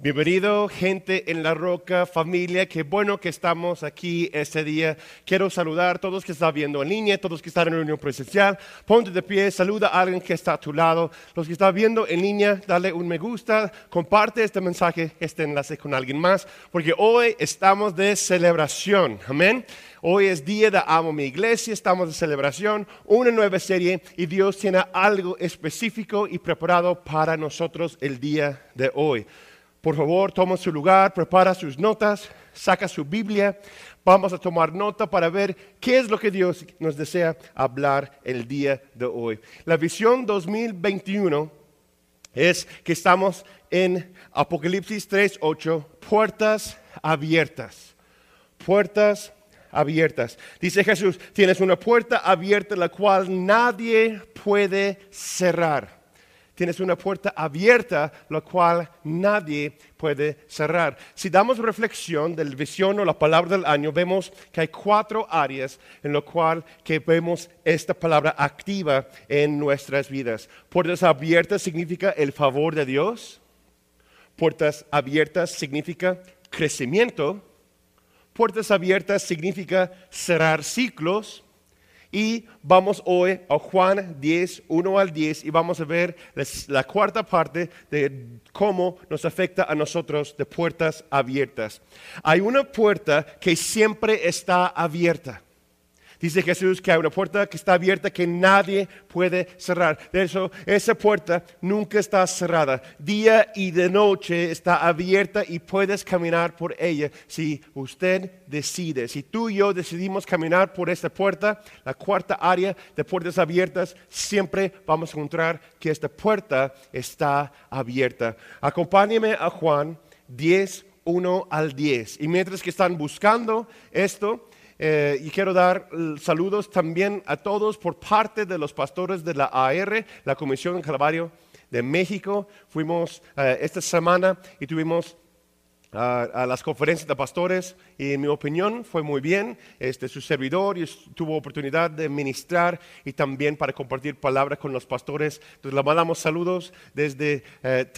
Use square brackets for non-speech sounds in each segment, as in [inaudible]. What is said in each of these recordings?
Bienvenido, gente en la roca, familia, qué bueno que estamos aquí este día. Quiero saludar a todos que están viendo en línea, todos que están en reunión presencial. Ponte de pie, saluda a alguien que está a tu lado. Los que están viendo en línea, dale un me gusta, comparte este mensaje, este enlace con alguien más, porque hoy estamos de celebración. Amén. Hoy es día de Amo mi iglesia, estamos de celebración, una nueva serie y Dios tiene algo específico y preparado para nosotros el día de hoy. Por favor, toma su lugar, prepara sus notas, saca su Biblia. Vamos a tomar nota para ver qué es lo que Dios nos desea hablar el día de hoy. La visión 2021 es que estamos en Apocalipsis 3:8, puertas abiertas. Puertas abiertas. Dice Jesús, tienes una puerta abierta la cual nadie puede cerrar tienes una puerta abierta, la cual nadie puede cerrar. Si damos reflexión del visión o la palabra del año, vemos que hay cuatro áreas en lo cual que vemos esta palabra activa en nuestras vidas. Puertas abiertas significa el favor de Dios. Puertas abiertas significa crecimiento. Puertas abiertas significa cerrar ciclos. Y vamos hoy a Juan 10, 1 al 10, y vamos a ver la cuarta parte de cómo nos afecta a nosotros de puertas abiertas. Hay una puerta que siempre está abierta. Dice Jesús que hay una puerta que está abierta que nadie puede cerrar. De eso, esa puerta nunca está cerrada. Día y de noche está abierta y puedes caminar por ella si usted decide. Si tú y yo decidimos caminar por esta puerta, la cuarta área de puertas abiertas, siempre vamos a encontrar que esta puerta está abierta. Acompáñeme a Juan 10, 1 al 10. Y mientras que están buscando esto, eh, y quiero dar saludos también a todos por parte de los pastores de la AR, la Comisión Calvario de México. Fuimos eh, esta semana y tuvimos a, las conferencias de pastores y en mi opinión fue muy bien. Este, su servidor y tuvo oportunidad de ministrar y también para compartir palabras con los pastores. Entonces le mandamos saludos desde eh,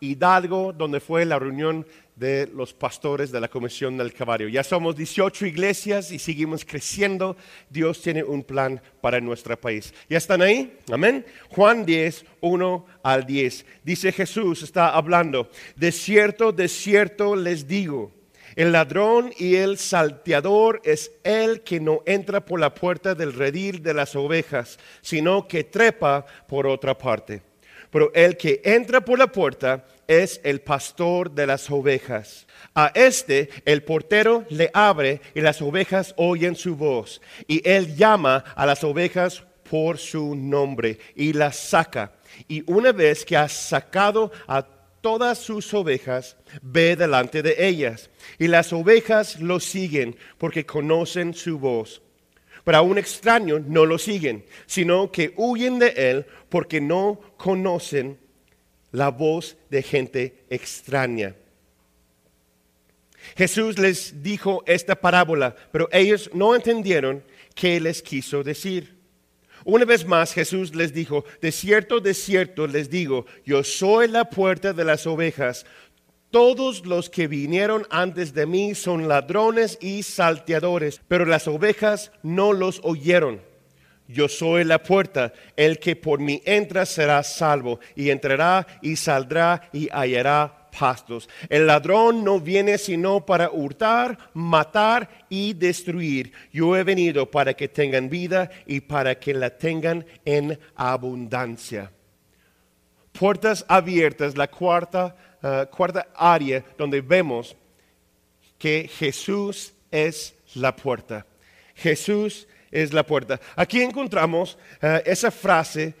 Hidalgo, donde fue la reunión de los pastores de la Comisión del Caballo. Ya somos 18 iglesias y seguimos creciendo. Dios tiene un plan para nuestro país. ¿Ya están ahí? Amén. Juan 10, 1 al 10. Dice Jesús, está hablando, de cierto, de cierto les digo. El ladrón y el salteador es el que no entra por la puerta del redil de las ovejas, sino que trepa por otra parte. Pero el que entra por la puerta es el pastor de las ovejas. A este el portero le abre y las ovejas oyen su voz. Y él llama a las ovejas por su nombre y las saca. Y una vez que ha sacado a todas sus ovejas, ve delante de ellas. Y las ovejas lo siguen porque conocen su voz. Pero a un extraño no lo siguen, sino que huyen de él porque no conocen la voz de gente extraña. Jesús les dijo esta parábola, pero ellos no entendieron qué les quiso decir. Una vez más Jesús les dijo, de cierto, de cierto les digo, yo soy la puerta de las ovejas. Todos los que vinieron antes de mí son ladrones y salteadores, pero las ovejas no los oyeron. Yo soy la puerta, el que por mí entra será salvo, y entrará y saldrá y hallará pastos. El ladrón no viene sino para hurtar, matar y destruir. Yo he venido para que tengan vida y para que la tengan en abundancia. Puertas abiertas, la cuarta, eh, cuarta área donde vemos que Jesús es la puerta. Jesús es la puerta. Aquí encontramos eh, esa frase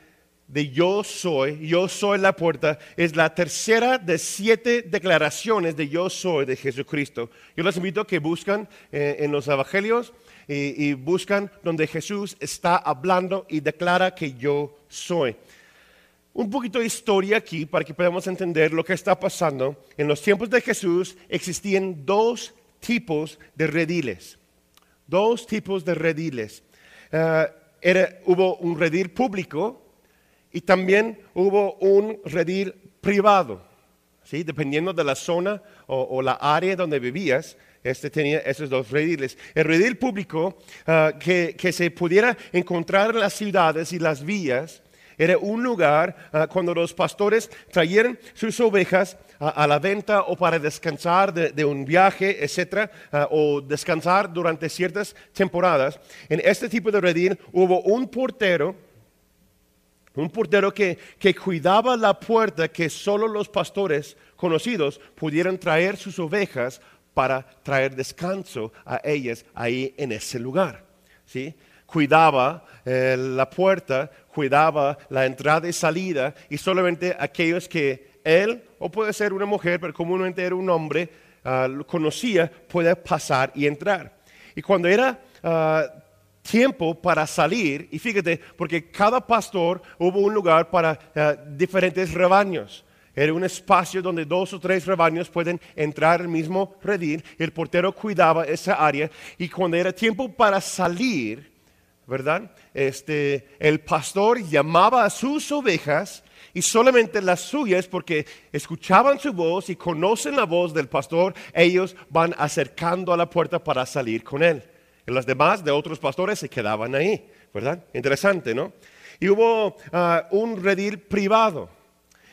de yo soy, yo soy la puerta, es la tercera de siete declaraciones de yo soy de Jesucristo. Yo les invito a que buscan eh, en los evangelios y, y buscan donde Jesús está hablando y declara que yo soy. Un poquito de historia aquí para que podamos entender lo que está pasando. En los tiempos de Jesús existían dos tipos de rediles dos tipos de rediles. Eh, hubo un redil público y también hubo un redil privado. ¿sí? dependiendo de la zona o, la área donde vivías, este tenía esos dos rediles. El redil público ah, que, se pudiera encontrar en las ciudades y las villas era un lugar ah, cuando los pastores traían sus ovejas a, la venta o para descansar de, un viaje, etcétera, ah, o descansar durante ciertas temporadas. En este tipo de redil hubo un portero un portero que, que, cuidaba la puerta que solo los pastores conocidos pudieran traer sus ovejas para traer descanso a ellas ahí en ese lugar. ¿sí? Cuidaba eh, la puerta, cuidaba la entrada y salida y solamente aquellos que él, o puede ser una mujer, pero comúnmente era un hombre, ah, lo conocía, puede pasar y entrar. Y cuando era... Ah, tiempo para salir, y fíjate, porque cada pastor hubo un lugar para eh, diferentes rebaños. Era un espacio donde dos o tres rebaños pueden entrar al mismo redil. El portero cuidaba esa área. Y cuando era tiempo para salir, ¿verdad? Este, el pastor llamaba a sus ovejas y solamente las suyas, porque escuchaban su voz y conocen la voz del pastor, ellos van acercando a la puerta para salir con él. Y las demás de otros pastores se quedaban ahí, ¿verdad? Interesante, ¿no? Y hubo ah, un redil privado.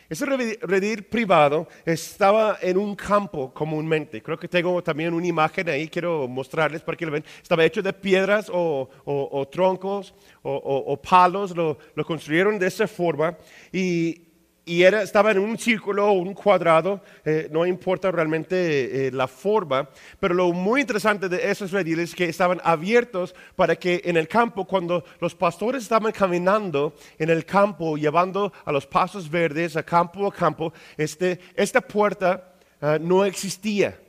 Ese redil privado estaba en un campo comúnmente. Creo que tengo también una imagen ahí, quiero mostrarles para que lo vean. Estaba hecho de piedras o, troncos o, palos, lo, lo, construyeron de esa forma y y estaba en un círculo o un cuadrado, eh, no importa realmente eh, la forma, pero lo muy interesante de esos rediles es que estaban abiertos para que en el campo, cuando los pastores estaban caminando en el campo, llevando a los pasos verdes, a campo a campo, este, esta puerta ah, no existía.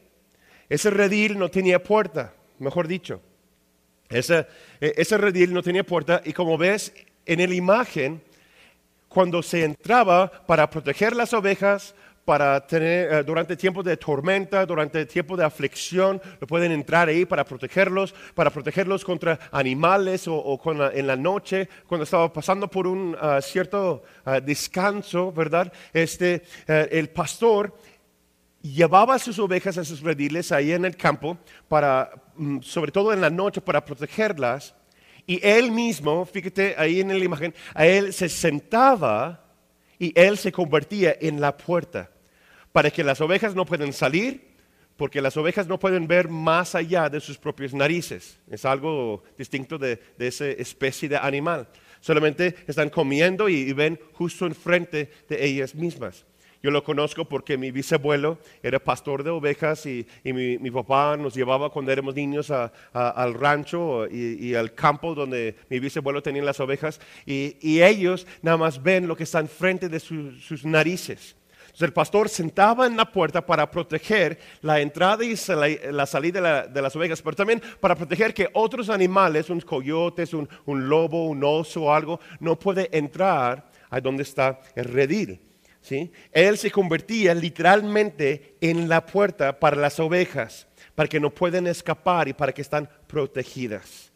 Ese redil no tenía puerta, mejor dicho. Ese, ese redil no tenía puerta y como ves en la imagen, cuando se entraba para proteger las ovejas, para tener, eh, durante tiempos de tormenta, durante tiempos de aflicción, lo pueden entrar ahí para protegerlos, para protegerlos contra animales o, en la noche, cuando estaba pasando por un ah, cierto ah, descanso, ¿verdad? Este, eh, el pastor llevaba sus ovejas a sus rediles ahí en el campo, para, mm, sobre todo en la noche, para protegerlas. Y él mismo, fíjate ahí en la imagen, a él se sentaba y él se convertía en la puerta para que las ovejas no puedan salir, porque las ovejas no pueden ver más allá de sus propias narices. Es algo distinto de, esa especie de animal. Solamente están comiendo y ven justo enfrente de ellas mismas. Yo lo conozco porque mi bisabuelo era pastor de ovejas y, mi, papá nos llevaba cuando éramos niños al rancho y, al campo donde mi bisabuelo tenía las ovejas y, ellos nada más ven lo que está enfrente de sus narices. Entonces el pastor sentaba en la puerta para proteger la entrada y la salida de, las ovejas, pero también para proteger que otros animales, unos coyotes, un, un lobo, un oso o algo, no puede entrar a donde está el redil. Él se convertía literalmente en la puerta para las ovejas, para que no pueden escapar y para que están protegidas.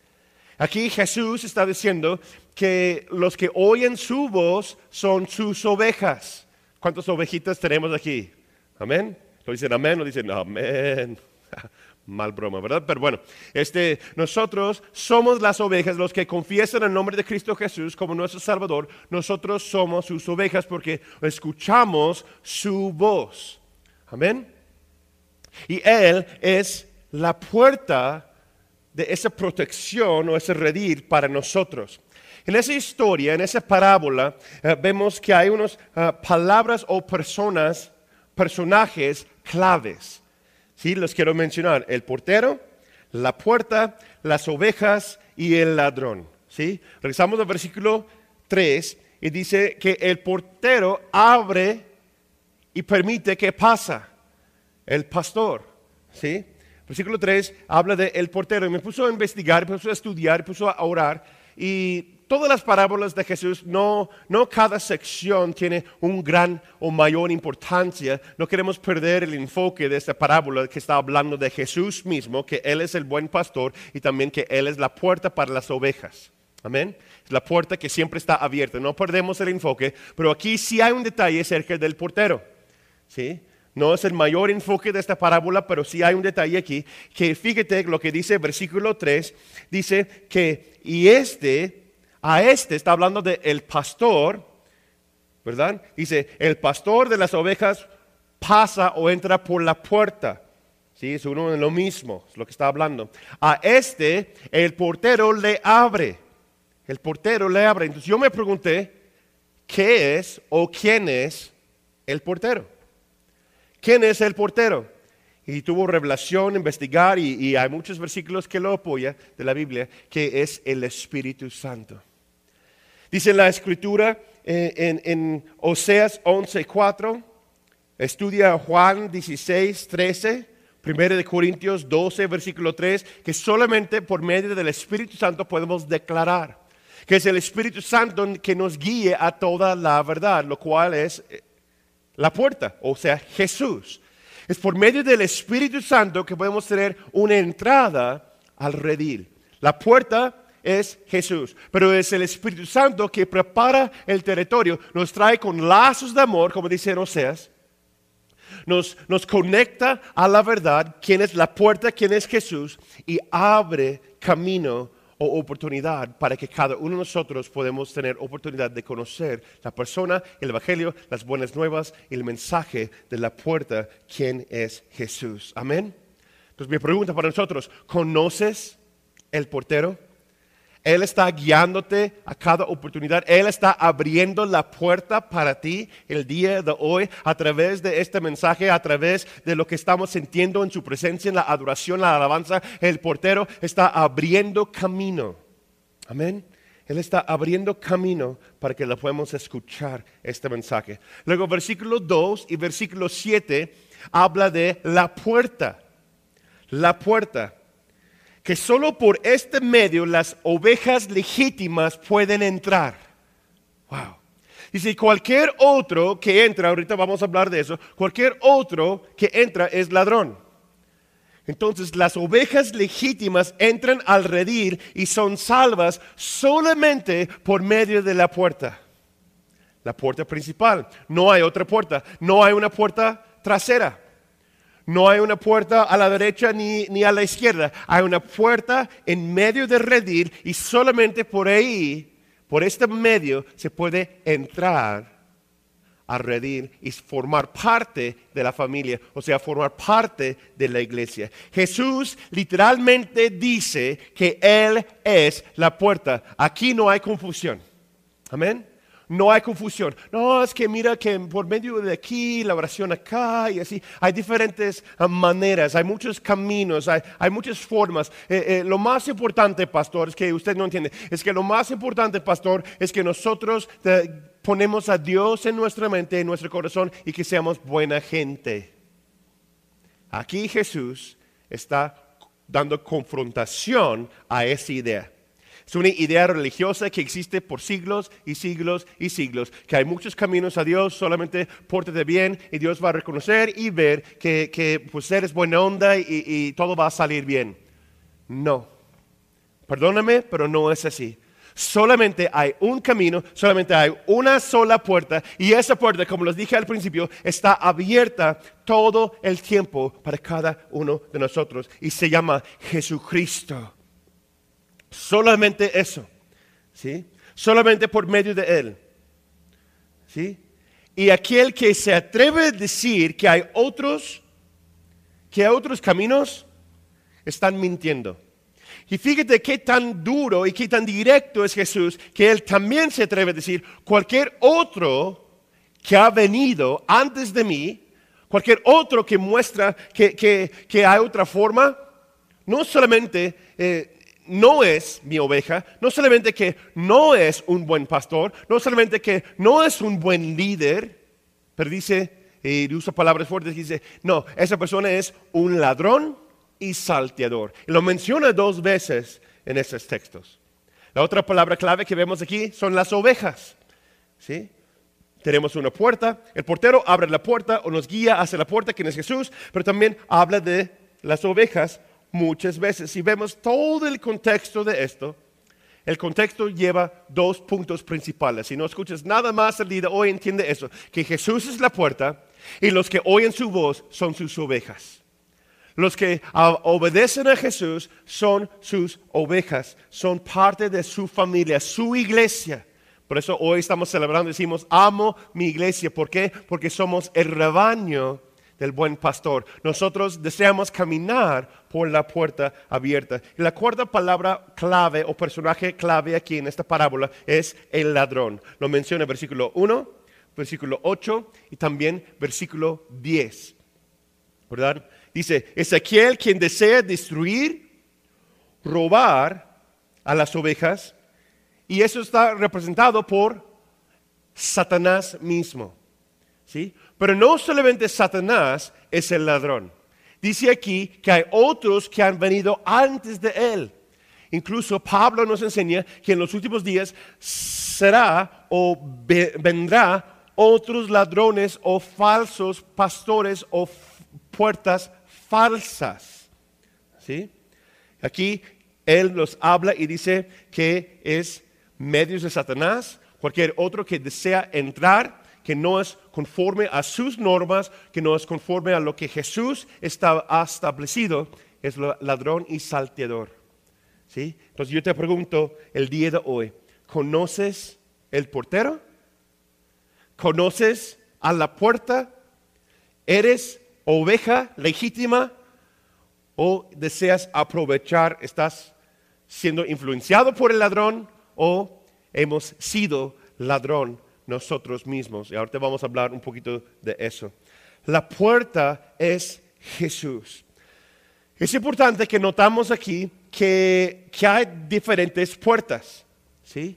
Aquí Jesús está diciendo que los que oyen su voz son sus ovejas. ¿Cuántas ovejitas tenemos aquí? Amén. Lo dicen amén, lo dicen amén. [laughs] Mal broma, ¿verdad? Pero bueno, este, nosotros somos las ovejas, los que confiesan el nombre de Cristo Jesús como nuestro Salvador. Nosotros somos sus ovejas porque escuchamos su voz. Amén. Y Él es la puerta de esa protección o ese redil para nosotros. En esa historia, en esa parábola, eh, vemos que hay unas eh, palabras o personas, personajes claves. Sí, los quiero mencionar. El portero, la puerta, las ovejas y el ladrón. ¿sí? Regresamos al versículo 3 y dice que el portero abre y permite que pasa el pastor. ¿sí? Versículo 3 habla del el portero y me puso a investigar, me puso a estudiar, me puso a orar y todas las parábolas de Jesús, no, no cada sección tiene un gran o mayor importancia. No queremos perder el enfoque de esta parábola que está hablando de Jesús mismo, que Él es el buen pastor y también que Él es la puerta para las ovejas. Amén. Es la puerta que siempre está abierta. No perdemos el enfoque, pero aquí sí hay un detalle acerca del portero. ¿sí? No es el mayor enfoque de esta parábola, pero sí hay un detalle aquí, que fíjate lo que dice versículo 3, dice que, y este, a este está hablando del el pastor, ¿verdad? Dice, el pastor de las ovejas pasa o entra por la puerta. Sí, es uno de lo mismo, es lo que está hablando. A este, el portero le abre. El portero le abre. Entonces yo me pregunté, ¿qué es o quién es el portero? ¿Quién es el portero? Y tuvo revelación, investigar, y, hay muchos versículos que lo apoyan de la Biblia, que es el Espíritu Santo. Dice la escritura eh, en, en, Oseas 11:4, estudia Juan 16, 13, 1 de Corintios 12, versículo 3, que solamente por medio del Espíritu Santo podemos declarar que es el Espíritu Santo que nos guíe a toda la verdad, lo cual es eh, la puerta, o sea, Jesús. Es por medio del Espíritu Santo que podemos tener una entrada al redil. La puerta es Jesús, pero es el Espíritu Santo que prepara el territorio, nos trae con lazos de amor, como dice Oseas, nos, nos conecta a la verdad, quién es la puerta, quién es Jesús, y abre camino o oportunidad para que cada uno de nosotros podamos tener oportunidad de conocer la persona, el Evangelio, las buenas nuevas el mensaje de la puerta, quién es Jesús. Amén. Entonces mi pregunta para nosotros, ¿conoces el portero? Él está guiándote a cada oportunidad. Él está abriendo la puerta para ti el día de hoy a través de este mensaje, a través de lo que estamos sintiendo en su presencia, en la adoración, la alabanza. El portero está abriendo camino. Amén. Él está abriendo camino para que lo podamos escuchar este mensaje. Luego versículo 2 y versículo 7 habla de la puerta. La puerta que solo por este medio las ovejas legítimas pueden entrar. Wow. Y si cualquier otro que entra, ahorita vamos a hablar de eso, cualquier otro que entra es ladrón. Entonces las ovejas legítimas entran al redil y son salvas solamente por medio de la puerta. La puerta principal. No hay otra puerta. No hay una puerta trasera. No hay una puerta a la derecha ni, a la izquierda. Hay una puerta en medio del redil y solamente por ahí, por este medio, se puede entrar a redil y formar parte de la familia, o sea, formar parte de la iglesia. Jesús literalmente dice que Él es la puerta. Aquí no hay confusión. Amén no hay confusión. No, es que mira que por medio de aquí, la oración acá y así, hay diferentes ah, maneras, hay muchos caminos, hay, muchas formas. Eh, eh, lo más importante, pastor, es que usted no entiende, es que lo más importante, pastor, es que nosotros eh, ponemos a Dios en nuestra mente, en nuestro corazón y que seamos buena gente. Aquí Jesús está dando confrontación a esa idea. Es una idea religiosa que existe por siglos y siglos y siglos, que hay muchos caminos a Dios, solamente pórtate bien y Dios va a reconocer y ver que, que pues eres buena onda y, y todo va a salir bien. No, perdóname, pero no es así. Solamente hay un camino, solamente hay una sola puerta y esa puerta, como les dije al principio, está abierta todo el tiempo para cada uno de nosotros y se llama Jesucristo. Solamente eso. ¿Sí? Solamente por medio de Él. ¿Sí? Y aquel que se atreve a decir que hay otros, que hay otros caminos, están mintiendo. Y fíjate qué tan duro y qué tan directo es Jesús, que Él también se atreve a decir, cualquier otro que ha venido antes de mí, cualquier otro que muestra que, hay otra forma, no solamente eh, no es mi oveja, no solamente que no es un buen pastor, no solamente que no es un buen líder, pero dice, y usa palabras fuertes, dice, no, esa persona es un ladrón y salteador. Y lo menciona dos veces en esos textos. La otra palabra clave que vemos aquí son las ovejas. ¿sí? Tenemos una puerta, el portero abre la puerta o nos guía hacia la puerta, que es Jesús, pero también habla de las ovejas muchas veces. Si vemos todo el contexto de esto, el contexto lleva dos puntos principales. Si no escuchas nada más el día hoy, entiende eso, que Jesús es la puerta Y los que oyen su voz son sus ovejas. Los que obedecen a Jesús son sus ovejas, son parte de su familia, su iglesia. Por eso hoy estamos celebrando, decimos, amo mi iglesia. ¿Por qué? Porque somos el rebaño del buen pastor. Nosotros deseamos caminar por la puerta abierta. Y la cuarta palabra clave o personaje clave aquí en esta parábola es el ladrón. Lo menciona versículo 1, versículo 8 y también versículo 10. ¿Verdad? Dice, es aquel quien desea destruir, robar a las ovejas y eso está representado por Satanás mismo. ¿Sí? Pero no solamente Satanás es el ladrón. Dice aquí que hay otros que han venido antes de él. Incluso Pablo nos enseña que en los últimos días será o vendrá otros ladrones o falsos pastores o puertas falsas. ¿Sí? Aquí él nos habla y dice que es medios de Satanás, cualquier otro que desea entrar que no es conforme a sus normas, que no es conforme a lo que Jesús está, ha establecido, es ladrón y salteador. ¿Sí? Entonces yo te pregunto el día de hoy, ¿conoces el portero? ¿Conoces a la puerta? ¿Eres oveja legítima o deseas aprovechar, estás siendo influenciado por el ladrón o hemos sido ladrón nosotros mismos. Y ahorita vamos a hablar un poquito de eso. La puerta es Jesús. Es importante que notamos aquí que, que hay diferentes puertas. ¿sí?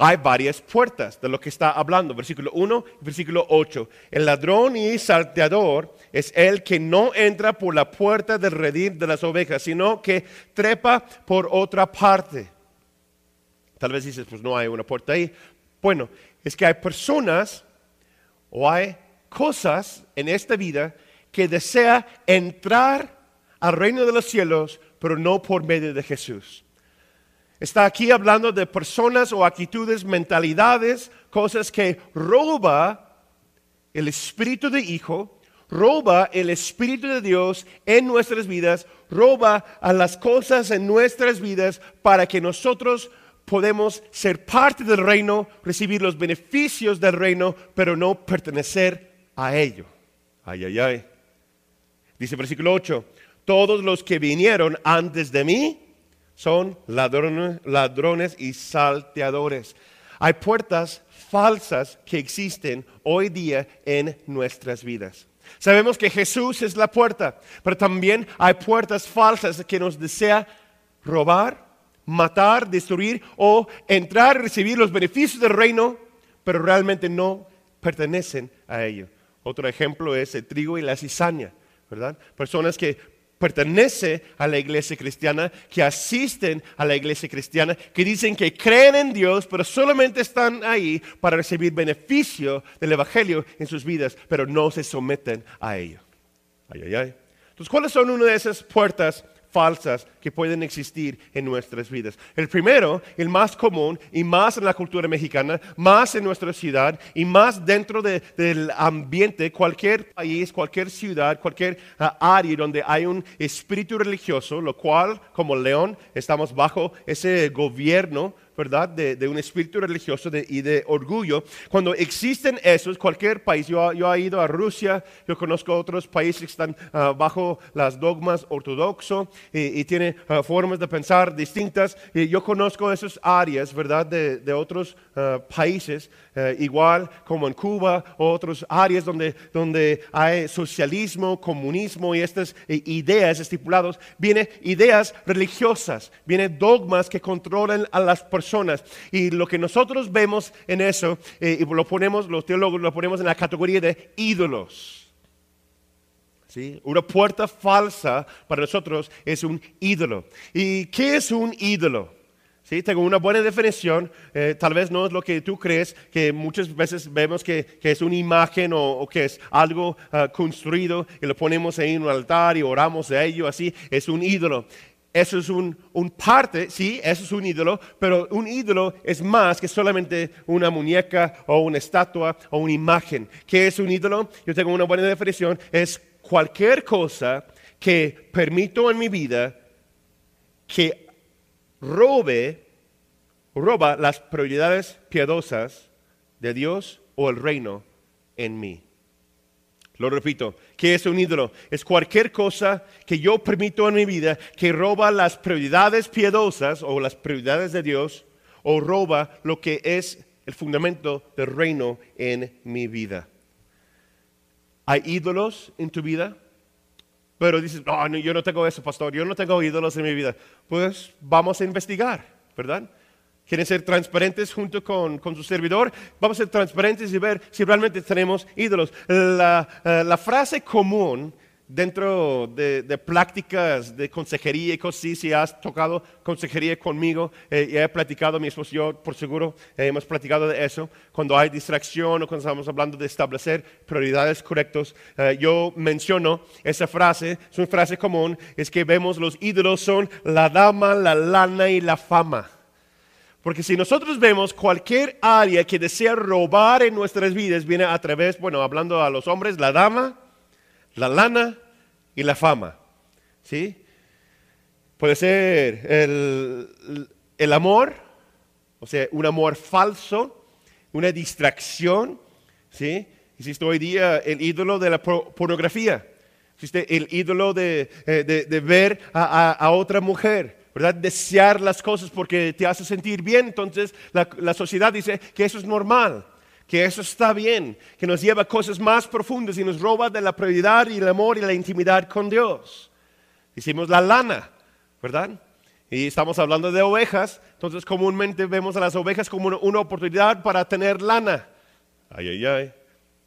Hay varias puertas de lo que está hablando. Versículo 1 y versículo 8. El ladrón y salteador es el que no entra por la puerta del redil de las ovejas, sino que trepa por otra parte. Tal vez dices, pues no hay una puerta ahí. Bueno, es que hay personas o hay cosas en esta vida que desea entrar al reino de los cielos, pero no por medio de Jesús. Está aquí hablando de personas o actitudes, mentalidades, cosas que roba el espíritu de hijo, roba el espíritu de Dios en nuestras vidas, roba a las cosas en nuestras vidas para que nosotros podemos ser parte del reino, recibir los beneficios del reino, pero no pertenecer a ello. Ay, ay, ay. Dice versículo 8, todos los que vinieron antes de mí son ladrones, ladrones y salteadores. Hay puertas falsas que existen hoy día en nuestras vidas. Sabemos que Jesús es la puerta, pero también hay puertas falsas que nos desea robar, matar, destruir o entrar y recibir los beneficios del reino, pero realmente no pertenecen a ello. Otro ejemplo es el trigo y la cizaña, ¿verdad? Personas que pertenecen a la iglesia cristiana, que asisten a la iglesia cristiana, que dicen que creen en Dios, pero solamente están ahí para recibir beneficio del Evangelio en sus vidas, pero no se someten a ello. Ay, ay, ay. Entonces, ¿cuáles son una de esas puertas falsas que pueden existir en nuestras vidas. El primero, el más común y más en la cultura mexicana, más en nuestra ciudad y más dentro del ambiente, cualquier país, cualquier ciudad, cualquier ah, área donde hay un espíritu religioso, lo cual como león estamos bajo ese gobierno ¿verdad? De, un espíritu religioso y de orgullo. Cuando existen esos, cualquier país, yo, yo he ido a Rusia, yo conozco otros países que están ah, bajo las dogmas ortodoxos y, y tienen ah, formas de pensar distintas. Y yo conozco esas áreas, ¿verdad? De, de otros ah, países, eh, igual como en Cuba otras áreas donde, donde hay socialismo, comunismo y estas eh, ideas estipuladas. Vienen ideas religiosas, vienen dogmas que controlan a las personas y lo que nosotros vemos en eso, eh, y lo ponemos, los teólogos lo ponemos en la categoría de ídolos. ¿Sí? Una puerta falsa para nosotros es un ídolo. ¿Y qué es un ídolo? ¿Sí? Tengo una buena definición, eh, tal vez no es lo que tú crees, que muchas veces vemos que, es una imagen o, que es algo ah, construido y lo ponemos en un altar y oramos de ello, así, es un ídolo eso es un, un, parte, sí, eso es un ídolo, pero un ídolo es más que solamente una muñeca o una estatua o una imagen. ¿Qué es un ídolo? Yo tengo una buena definición, es cualquier cosa que permito en mi vida que robe, roba las prioridades piadosas de Dios o el reino en mí. Lo repito, ¿qué es un ídolo? Es cualquier cosa que yo permito en mi vida que roba las prioridades piadosas o las prioridades de Dios o roba lo que es el fundamento del reino en mi vida. ¿Hay ídolos en tu vida? Pero dices, no, yo no tengo eso, pastor, yo no tengo ídolos en mi vida. Pues vamos a investigar, ¿verdad? Quieren ser transparentes junto con, su servidor, vamos a ser transparentes y ver si realmente tenemos ídolos. La, eh, frase común dentro de, de, prácticas de consejería y cosas así, si has tocado consejería conmigo eh, y he platicado, mi esposo y yo, por seguro, eh, hemos platicado de eso, cuando hay distracción o cuando estamos hablando de establecer prioridades correctas, yo menciono esa frase, es una frase común, es que vemos los ídolos son la dama, la lana y la fama. Porque si nosotros vemos cualquier área que desea robar en nuestras vidas, viene a través, bueno, hablando a los hombres, la dama, la lana y la fama. ¿Sí? Puede ser el, amor, o sea, un amor falso, una distracción. ¿Sí? Existe hoy día el ídolo de la pornografía. Existe el ídolo de, eh, ver a otra mujer. ¿Verdad? Desear las cosas porque te hace sentir bien. Entonces la, sociedad dice que eso es normal, que eso está bien, que nos lleva a cosas más profundas y nos roba de la prioridad y el amor y la intimidad con Dios. Hicimos la lana, ¿verdad? Y estamos hablando de ovejas, entonces comúnmente vemos a las ovejas como una oportunidad para tener lana. Ay, ay, ay.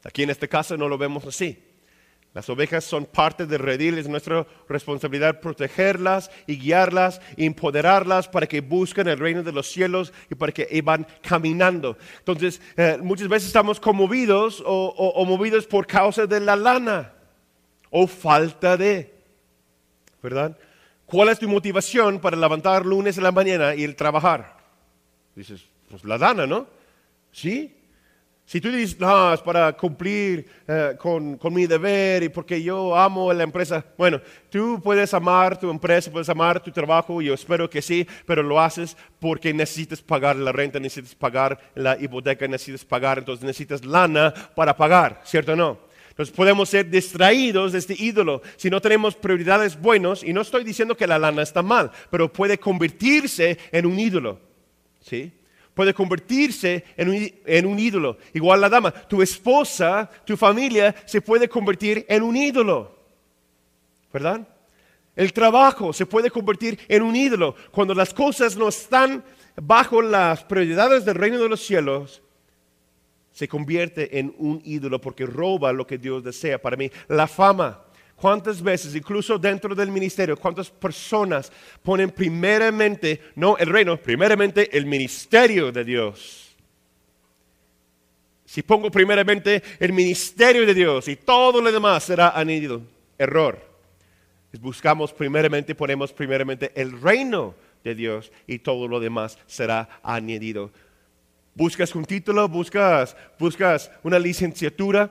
Aquí en este caso no lo vemos así. Las ovejas son parte del redil, es nuestra responsabilidad protegerlas y guiarlas, empoderarlas para que busquen el reino de los cielos y para que van caminando. Entonces, eh, muchas veces estamos conmovidos o, movidos por causa de la lana o falta de, ¿verdad? ¿Cuál es tu motivación para levantar lunes en la mañana y el trabajar? Dices, pues la lana, ¿no? Sí, si tú dices, no, es para cumplir eh, con, mi deber y porque yo amo la empresa, bueno, tú puedes amar tu empresa, puedes amar tu trabajo, yo espero que sí, pero lo haces porque necesitas pagar la renta, necesitas pagar la hipoteca, necesitas pagar, entonces necesitas lana para pagar, ¿cierto o no? Entonces podemos ser distraídos de este ídolo si no tenemos prioridades buenas, y no estoy diciendo que la lana está mal, pero puede convertirse en un ídolo, ¿sí? Puede convertirse en un, ídolo. Igual la dama, tu esposa, tu familia se puede convertir en un ídolo. ¿Verdad? El trabajo se puede convertir en un ídolo. Cuando las cosas no están bajo las prioridades del reino de los cielos, se convierte en un ídolo porque roba lo que Dios desea para mí. La fama, ¿Cuántas veces, incluso dentro del ministerio, cuántas personas ponen primeramente, no el reino, primeramente el ministerio de Dios? Si pongo primeramente el ministerio de Dios y todo lo demás será añadido. Error. Buscamos primeramente, ponemos primeramente el reino de Dios y todo lo demás será añadido. Buscas un título, buscas, buscas una licenciatura,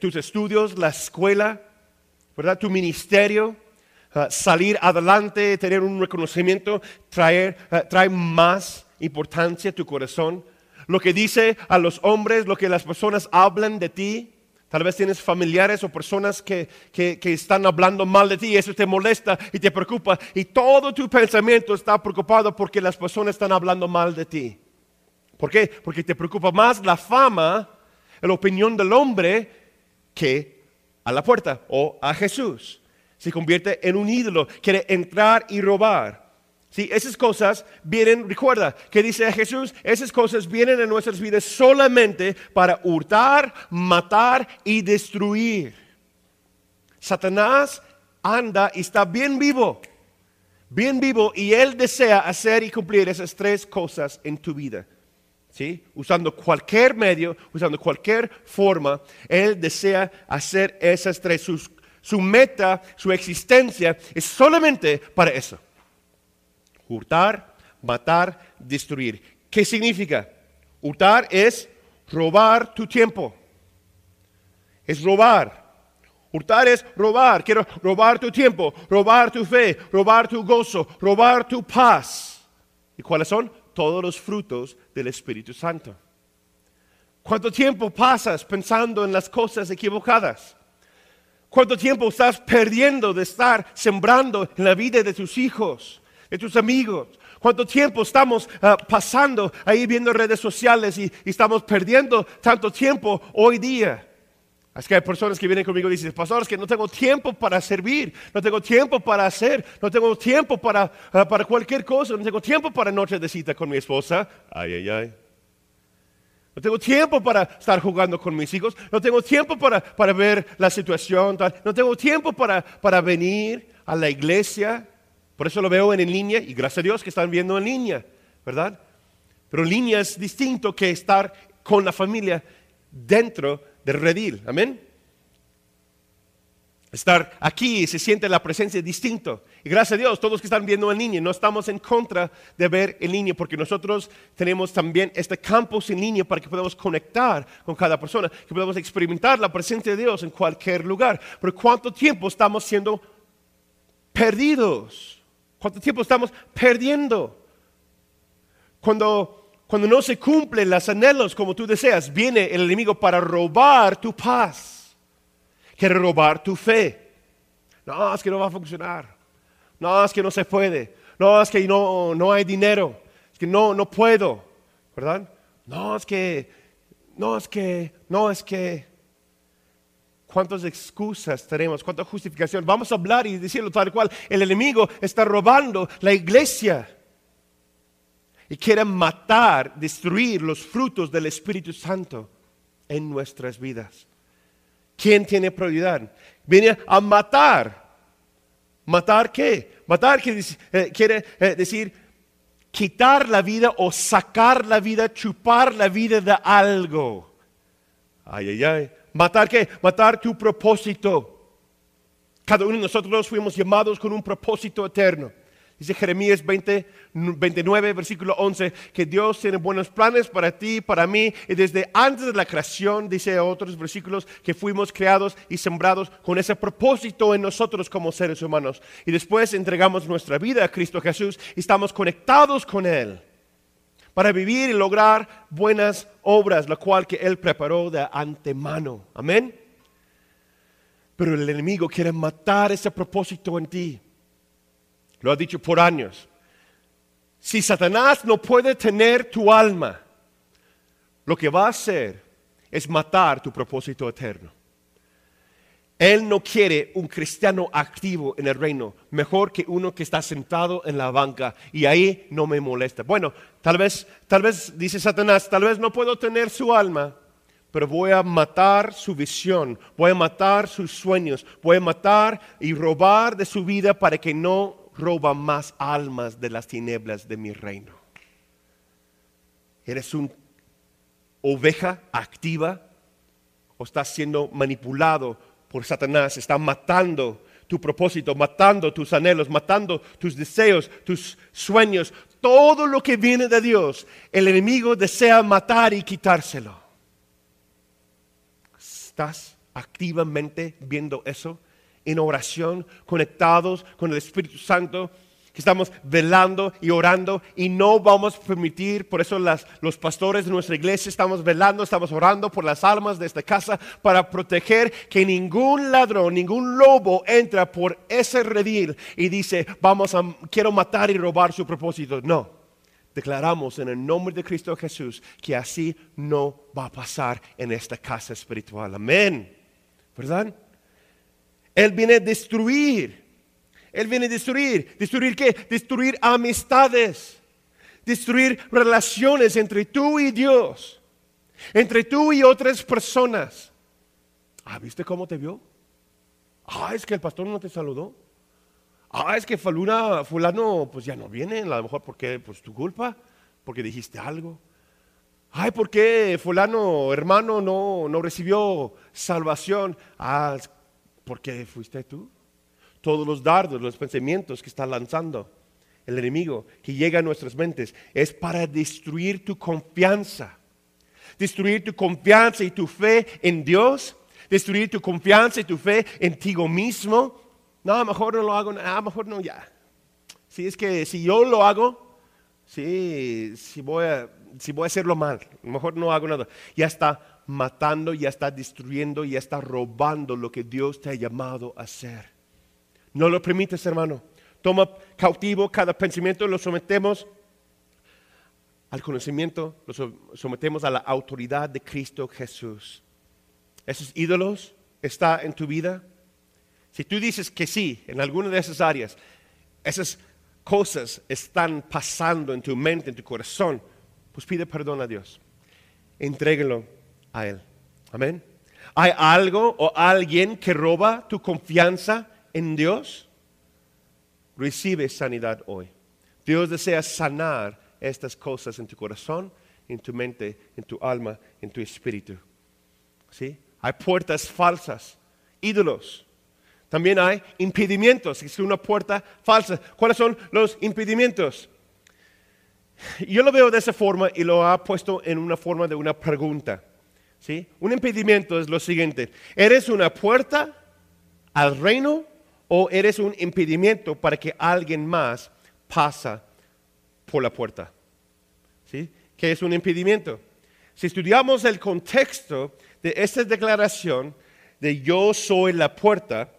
tus estudios, la escuela, ¿verdad? Tu ministerio, ah, salir adelante, tener un reconocimiento, traer, ah, trae más importancia a tu corazón. Lo que dice a los hombres, lo que las personas hablan de ti, Tal vez tienes familiares o personas que, que, están hablando mal de ti y eso te molesta y te preocupa. Y todo tu pensamiento está preocupado porque las personas están hablando mal de ti. ¿Por qué? Porque te preocupa más la fama, la opinión del hombre que a la puerta o a Jesús. Se convierte en un ídolo, quiere entrar y robar. Sí, esas cosas vienen, recuerda que dice Jesús, esas cosas vienen en nuestras vidas solamente para hurtar, matar y destruir. Satanás anda y está bien vivo, bien vivo y él desea hacer y cumplir esas tres cosas en tu vida. Usando cualquier medio, usando cualquier forma, Él desea hacer esas tres. su meta, su existencia es solamente para eso. Hurtar, matar, destruir. ¿Qué significa? Hurtar es robar tu tiempo. Es robar. Hurtar es robar. Quiero robar tu tiempo, robar tu fe, robar tu gozo, robar tu paz. ¿Y cuáles son? Todos los frutos del Espíritu Santo. ¿Cuánto tiempo pasas pensando en las cosas equivocadas? ¿Cuánto tiempo estás perdiendo de estar sembrando en la vida de tus hijos, de tus amigos? ¿Cuánto tiempo estamos ah, pasando ahí viendo redes sociales y, y estamos perdiendo tanto tiempo hoy día? Es que hay personas que vienen conmigo y dicen, pastor, es que no tengo tiempo para servir, no tengo tiempo para hacer, no tengo tiempo para, ah, para cualquier cosa, no tengo tiempo para noche de cita con mi esposa. Ay, ay, ay. No tengo tiempo para estar jugando con mis hijos, no tengo tiempo para, para ver la situación, no tengo tiempo para, para venir a la iglesia. Por eso lo veo en línea y gracias a Dios que están viendo en línea, ¿verdad? Pero en línea es distinto que estar con la familia dentro del redil. Amén. Estar aquí se siente la presencia distinto. Y gracias a Dios, todos que están viendo en línea, no estamos en contra de ver en línea, porque nosotros tenemos también este campus en línea para que podamos conectar con cada persona, que podamos experimentar la presencia de Dios en cualquier lugar. Pero ¿cuánto tiempo estamos siendo perdidos? ¿Cuánto tiempo estamos perdiendo? Cuando, cuando no se cumplen los anhelos como tú deseas, viene el enemigo para robar tu paz. Quiere robar tu fe. No, es que no va a funcionar. No, es que no se puede. No, es que no, no hay dinero. Es que no, no puedo. ¿Verdad? No, es que, no, es que, no, es que. ¿Cuántas excusas tenemos? ¿Cuánta justificación? Vamos a hablar y decirlo tal cual. El enemigo está robando la iglesia y quiere matar, destruir los frutos del Espíritu Santo en nuestras vidas. ¿Quién tiene prioridad? Viene a matar. ¿Matar qué? Matar quiere, eh, quiere eh, decir quitar la vida o sacar la vida, chupar la vida de algo. Ay, ay, ay. ¿Matar qué? Matar tu propósito. Cada uno de nosotros fuimos llamados con un propósito eterno. Dice Jeremías 20, 29, versículo 11, que Dios tiene buenos planes para ti, para mí, y desde antes de la creación, dice otros versículos, que fuimos creados y sembrados con ese propósito en nosotros como seres humanos. Y después entregamos nuestra vida a Cristo Jesús y estamos conectados con Él para vivir y lograr buenas obras, la cual que Él preparó de antemano. Amén. Pero el enemigo quiere matar ese propósito en ti. Lo ha dicho por años. Si Satanás no puede tener tu alma, lo que va a hacer es matar tu propósito eterno. Él no quiere un cristiano activo en el reino, mejor que uno que está sentado en la banca y ahí no me molesta. Bueno, tal vez, tal vez, dice Satanás, tal vez no puedo tener su alma, pero voy a matar su visión, voy a matar sus sueños, voy a matar y robar de su vida para que no roba más almas de las tinieblas de mi reino. ¿Eres una oveja activa o estás siendo manipulado por Satanás está matando tu propósito, matando tus anhelos, matando tus deseos, tus sueños, todo lo que viene de Dios, el enemigo desea matar y quitárselo. ¿Estás activamente viendo eso? En oración, conectados con el Espíritu Santo, estamos velando y orando y no vamos a permitir, por eso los pastores de nuestra iglesia estamos velando, estamos orando por las almas de esta casa para proteger que ningún ladrón, ningún lobo entra por ese redil y dice, vamos a, quiero matar y robar su propósito. No, declaramos en el nombre de Cristo Jesús que así no va a pasar en esta casa espiritual. Amén. ¿Verdad? Él viene a destruir él viene a destruir. ¿Destruir qué? Destruir amistades. Destruir relaciones entre tú y Dios. Entre tú y otras personas. Ah, ¿viste cómo te vio? Ah, es que el pastor no te saludó. Ah, es que fulano, fulano pues ya no viene, a lo mejor porque pues tu culpa, porque dijiste algo. Ay, ¿por qué fulano, hermano, no, no recibió salvación? Ah, porque fuiste tú todos los dardos, los pensamientos que está lanzando el enemigo que llega a nuestras mentes es para destruir tu confianza. Destruir tu confianza y tu fe en Dios. Destruir tu confianza y tu fe en ti mismo. No, mejor no lo hago, a mejor no ya. Si es que si yo lo hago, sí, si voy a, si voy a hacerlo mal, mejor no hago nada. Ya está matando, ya está destruyendo, ya está robando lo que Dios te ha llamado a hacer. No lo permites, hermano. Toma cautivo cada pensamiento, lo sometemos al conocimiento, lo sometemos a la autoridad de Cristo Jesús. ¿Esos ídolos están en tu vida? Si tú dices que sí en alguna de esas áreas, esas cosas están pasando en tu mente, en tu corazón, pues pide perdón a Dios. Entrégalo a Él. Amén. ¿Hay algo o alguien que roba tu confianza en Dios? Recibe sanidad hoy. Dios desea sanar estas cosas en tu corazón, en tu mente, en tu alma, en tu espíritu. ¿Sí? Hay puertas falsas, ídolos. También hay impedimentos, es una puerta falsa. ¿Cuáles son los impedimentos? Yo lo veo de esa forma y lo ha puesto en una forma de una pregunta. ¿Sí? Un impedimento es lo siguiente. ¿Eres una puerta al reino o eres un impedimento para que alguien más pasa por la puerta? ¿Sí? ¿Qué es un impedimento? Si estudiamos el contexto de esta declaración de yo soy la puerta,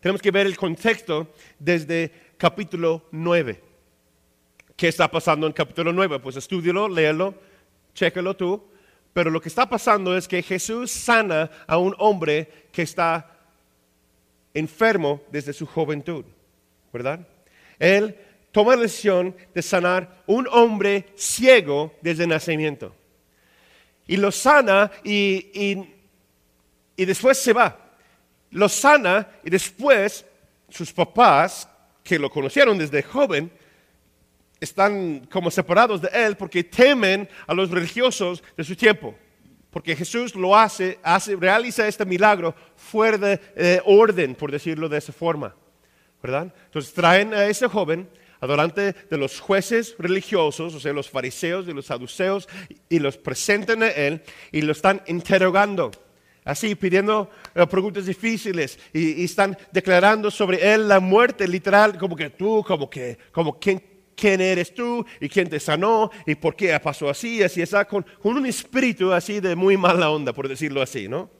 tenemos que ver el contexto desde capítulo 9. ¿Qué está pasando en capítulo 9? Pues estudialo, léelo, chécalo tú. Pero lo que está pasando es que Jesús sana a un hombre que está enfermo desde su juventud, ¿verdad? Él toma la decisión de sanar un hombre ciego desde el nacimiento. Y lo sana y, y después se va. Lo sana y después sus papás, que lo conocieron desde joven, están como separados de él porque temen a los religiosos de su tiempo. Porque Jesús lo hace, hace realiza este milagro fuera de eh, orden, por decirlo de esa forma. ¿Verdad? Entonces traen a ese joven adorante de los jueces religiosos, o sea, los fariseos y los saduceos, y los presentan a él y lo están interrogando. Así, pidiendo eh, preguntas difíciles y, y, están declarando sobre él la muerte, literal, como que tú, como que, como quien quién eres tú y quién te sanó y por qué pasó así, así, está con, con un espíritu así de muy mala onda, por decirlo así, ¿no?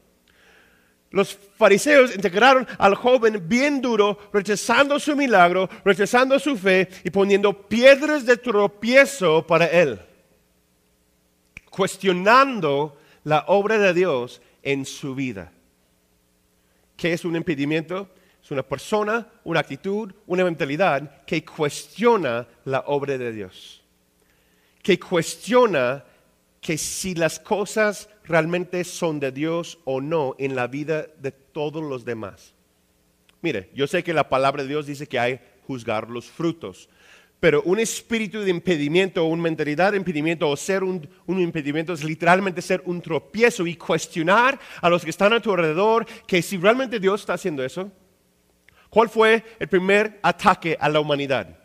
Los fariseos integraron al joven bien duro, rechazando su milagro, rechazando su fe y poniendo piedras de tropiezo para él, cuestionando la obra de Dios en su vida. ¿Qué es un impedimento? Es una persona, una actitud, una mentalidad que cuestiona la obra de Dios. Que cuestiona que si las cosas realmente son de Dios o no en la vida de todos los demás. Mire, yo sé que la palabra de Dios dice que hay juzgar los frutos, pero un espíritu de impedimento o una mentalidad de impedimento o ser un, un, impedimento es literalmente ser un tropiezo y cuestionar a los que están a tu alrededor que si realmente Dios está haciendo eso, ¿Cuál fue el primer ataque a la humanidad?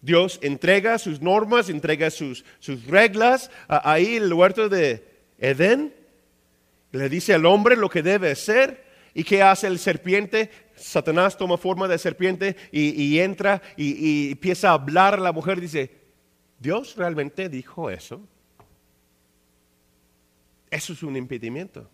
Dios entrega sus normas, entrega sus, reglas ahí en el huerto de Edén. Le dice al hombre lo que debe hacer. ¿Y qué hace el serpiente? Satanás toma forma de serpiente y, entra y, y, empieza a hablar a la mujer. Dice, ¿Dios realmente dijo eso? Eso es un impedimento.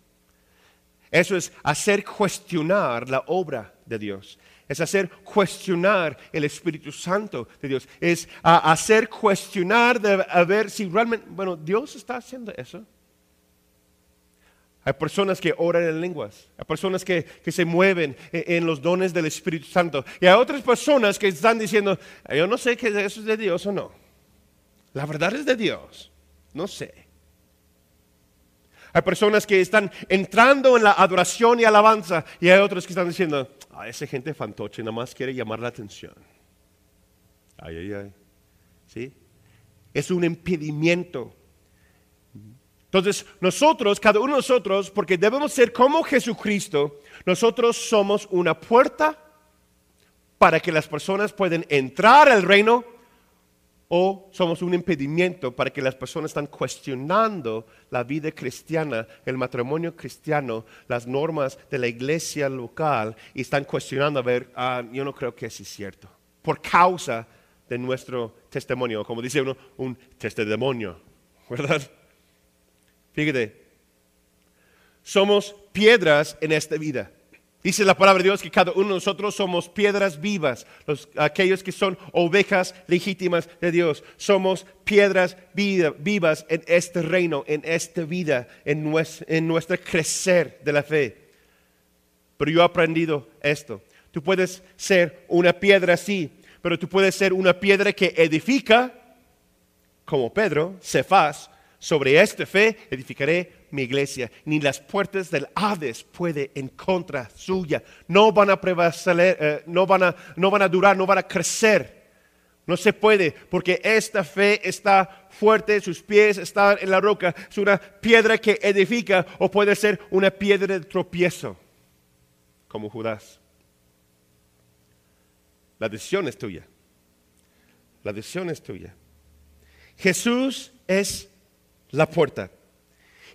Eso es hacer cuestionar la obra de Dios. Es hacer cuestionar el Espíritu Santo de Dios. Es hacer cuestionar de a ver si realmente, bueno, Dios está haciendo eso. Hay personas que oran en lenguas, hay personas que, que, se mueven en, los dones del Espíritu Santo. Y hay otras personas que están diciendo, yo no sé que eso es de Dios o no. La verdad es de Dios, no sé. Hay personas que están entrando en la adoración y alabanza y hay otros que están diciendo, a esa gente fantoche nada más quiere llamar la atención. Ay, ay, ay. ¿Sí? Es un impedimento. Entonces, nosotros, cada uno de nosotros, porque debemos ser como Jesucristo, nosotros somos una puerta para que las personas puedan entrar al reino, o somos un impedimento para que las personas están cuestionando la vida cristiana, el matrimonio cristiano, las normas de la iglesia local y están cuestionando a ver, ah, yo no creo que eso es cierto, por causa de nuestro testimonio, como dice uno, un testimonio, ¿verdad? Fíjate, somos piedras en esta vida. Dice la palabra de Dios que cada uno de nosotros somos piedras vivas, aquellos que son ovejas legítimas de Dios. Somos piedras vivas en este reino, en esta vida, en, en nuestro crecer de la fe. Pero yo he aprendido esto. Tú puedes ser una piedra así, pero tú puedes ser una piedra que edifica, como Pedro, Cefás, sobre esta fe edificaré mi iglesia, ni las puertas del Hades puede en contra suya. No van a prevalecer, eh, no, van a, no van a durar, no van a crecer. No se puede, porque esta fe está fuerte, sus pies están en la roca. Es una piedra que edifica o puede ser una piedra de tropiezo, como Judas. La decisión es tuya. La decisión es tuya. Jesús es la puerta.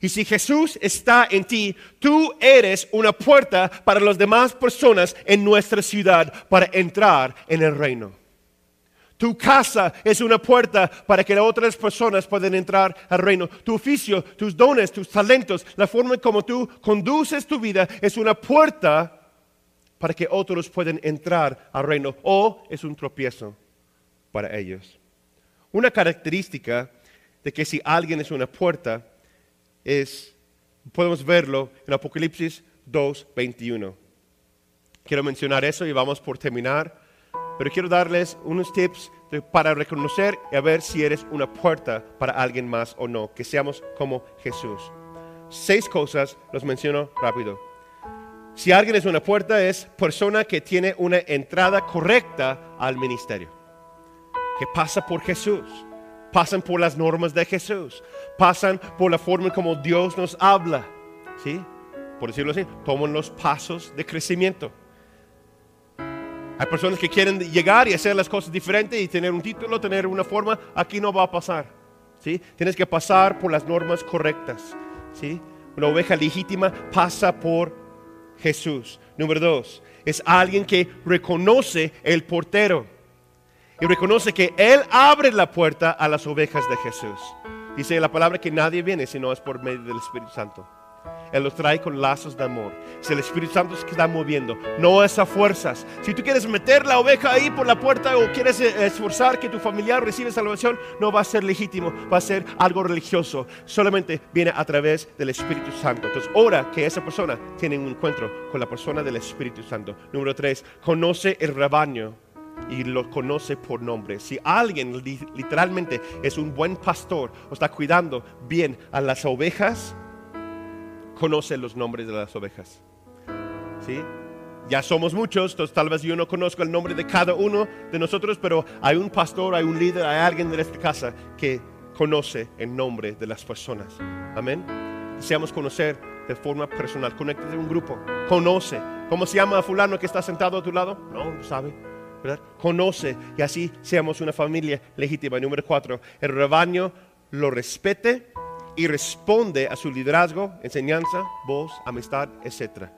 Y si Jesús está en ti, tú eres una puerta para las demás personas en nuestra ciudad para entrar en el reino. Tu casa es una puerta para que otras personas puedan entrar al reino. Tu oficio, tus dones, tus talentos, la forma como tú conduces tu vida es una puerta para que otros puedan entrar al reino. O es un tropiezo para ellos. Una característica de que si alguien es una puerta es, podemos verlo en Apocalipsis 2.21. Quiero mencionar eso y vamos por terminar, pero quiero darles unos tips para reconocer y a ver si eres una puerta para alguien más o no, que seamos como Jesús. Seis cosas, los menciono rápido. Si alguien es una puerta, es persona que tiene una entrada correcta al ministerio, que pasa por Jesús pasan por las normas de Jesús, pasan por la forma como Dios nos habla, ¿sí? Por decirlo así, toman los pasos de crecimiento. Hay personas que quieren llegar y hacer las cosas diferentes y tener un título, tener una forma, aquí no va a pasar, ¿sí? Tienes que pasar por las normas correctas, ¿sí? Una oveja legítima pasa por Jesús. Número dos, es alguien que reconoce el portero y reconoce que Él abre la puerta a las ovejas de Jesús. Dice la palabra que nadie viene si no es por medio del Espíritu Santo. Él los trae con lazos de amor. Es el Espíritu Santo que está moviendo, no es a fuerzas. Si tú quieres meter la oveja ahí por la puerta o quieres eh, esforzar que tu familiar reciba salvación, no va a ser legítimo, va a ser algo religioso. Solamente viene a través del Espíritu Santo. Entonces, ora que esa persona tiene un encuentro con la persona del Espíritu Santo. Número tres, conoce el rebaño y lo conoce por nombre. Si alguien literalmente es un buen pastor o está cuidando bien a las ovejas, conoce los nombres de las ovejas. ¿Sí? Ya somos muchos, entonces tal vez yo no conozco el nombre de cada uno de nosotros, pero hay un pastor, hay un líder, hay alguien de esta casa que conoce el nombre de las personas. Amén. Deseamos conocer de forma personal. Conéctate a un grupo. Conoce. ¿Cómo se llama fulano que está sentado a tu lado? No, sabe. Conoce y así seamos una familia legítima. Número cuatro, el rebaño lo respete y responde a su liderazgo, enseñanza, voz, amistad, etc.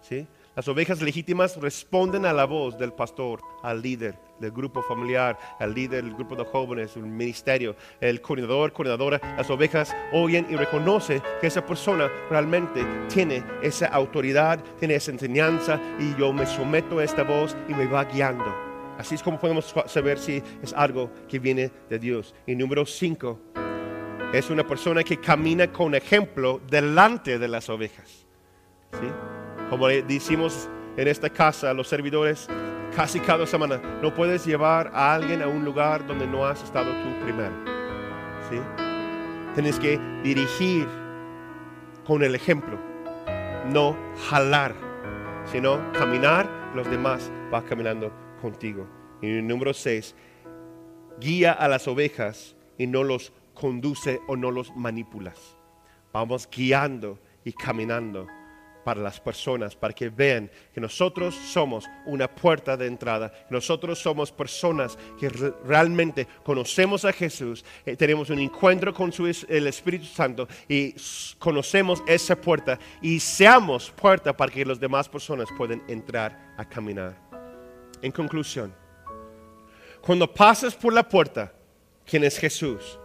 ¿Sí? Las ovejas legítimas responden a la voz del pastor, al líder del grupo familiar, al líder del grupo de jóvenes, el ministerio, el coordinador, coordinadora. Las ovejas oyen y reconocen que esa persona realmente tiene esa autoridad, tiene esa enseñanza y yo me someto a esta voz y me va guiando. Así es como podemos saber si es algo que viene de Dios. Y número cinco, es una persona que camina con ejemplo delante de las ovejas. ¿Sí? Como decimos en esta casa, los servidores, casi cada semana, no puedes llevar a alguien a un lugar donde no has estado tú primero. ¿Sí? Tienes que dirigir con el ejemplo, no jalar, sino caminar, los demás van caminando contigo. Y número seis, guía a las ovejas y no los conduce o no los manipulas. Vamos guiando y caminando para las personas, para que vean que nosotros somos una puerta de entrada. Nosotros somos personas que re- realmente conocemos a Jesús, eh, tenemos un encuentro con el Espíritu Santo y conocemos esa puerta y seamos puerta para que las demás personas puedan entrar a caminar. En conclusión, cuando pasas por la puerta, quien es Jesús,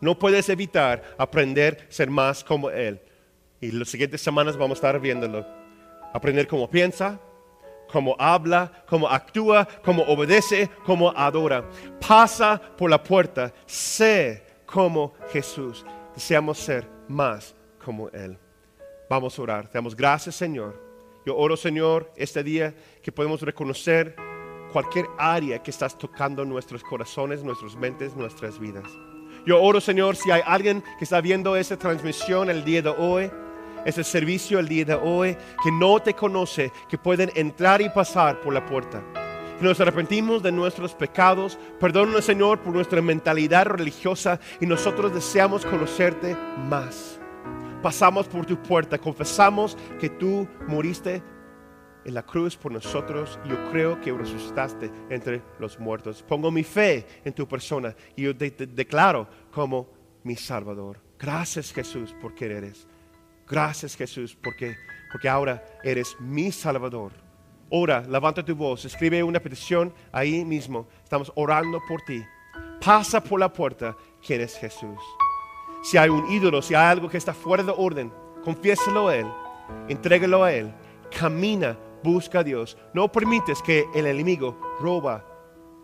no puedes evitar aprender a ser más como Él. Y las siguientes semanas vamos a estar viéndolo. Aprender cómo piensa, cómo habla, cómo actúa, cómo obedece, cómo adora. Pasa por la puerta, sé como Jesús. Deseamos ser más como Él. Vamos a orar. Te damos gracias, Señor. Yo oro, Señor, este día que podemos reconocer cualquier área que estás tocando nuestros corazones, nuestras mentes, nuestras vidas. Yo oro, Señor, si hay alguien que está viendo esta transmisión el día de hoy, ese servicio el día de hoy, que no te conoce, que pueden entrar y pasar por la puerta. Nos arrepentimos de nuestros pecados. Perdónanos, Señor, por nuestra mentalidad religiosa y nosotros deseamos conocerte más. Pasamos por tu puerta, confesamos que tú moriste en la cruz por nosotros yo creo que resucitaste entre los muertos. Pongo mi fe en tu persona y yo te, declaro como mi Salvador. Gracias Jesús porque eres. Gracias Jesús porque, porque ahora eres mi Salvador. Ora, levanta tu voz, escribe una petición ahí mismo. Estamos orando por ti. Pasa por la puerta, quien es Jesús. Si hay un ídolo, si hay algo que está fuera de orden, confiésalo a Él, entrégalo a Él, camina, busca a Dios. No permites que el enemigo roba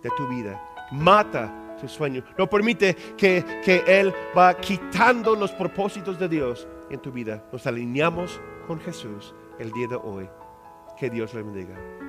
de tu vida, mata tu sueño. No permite que, que Él va quitando los propósitos de Dios en tu vida. Nos alineamos con Jesús el día de hoy. Que Dios le bendiga.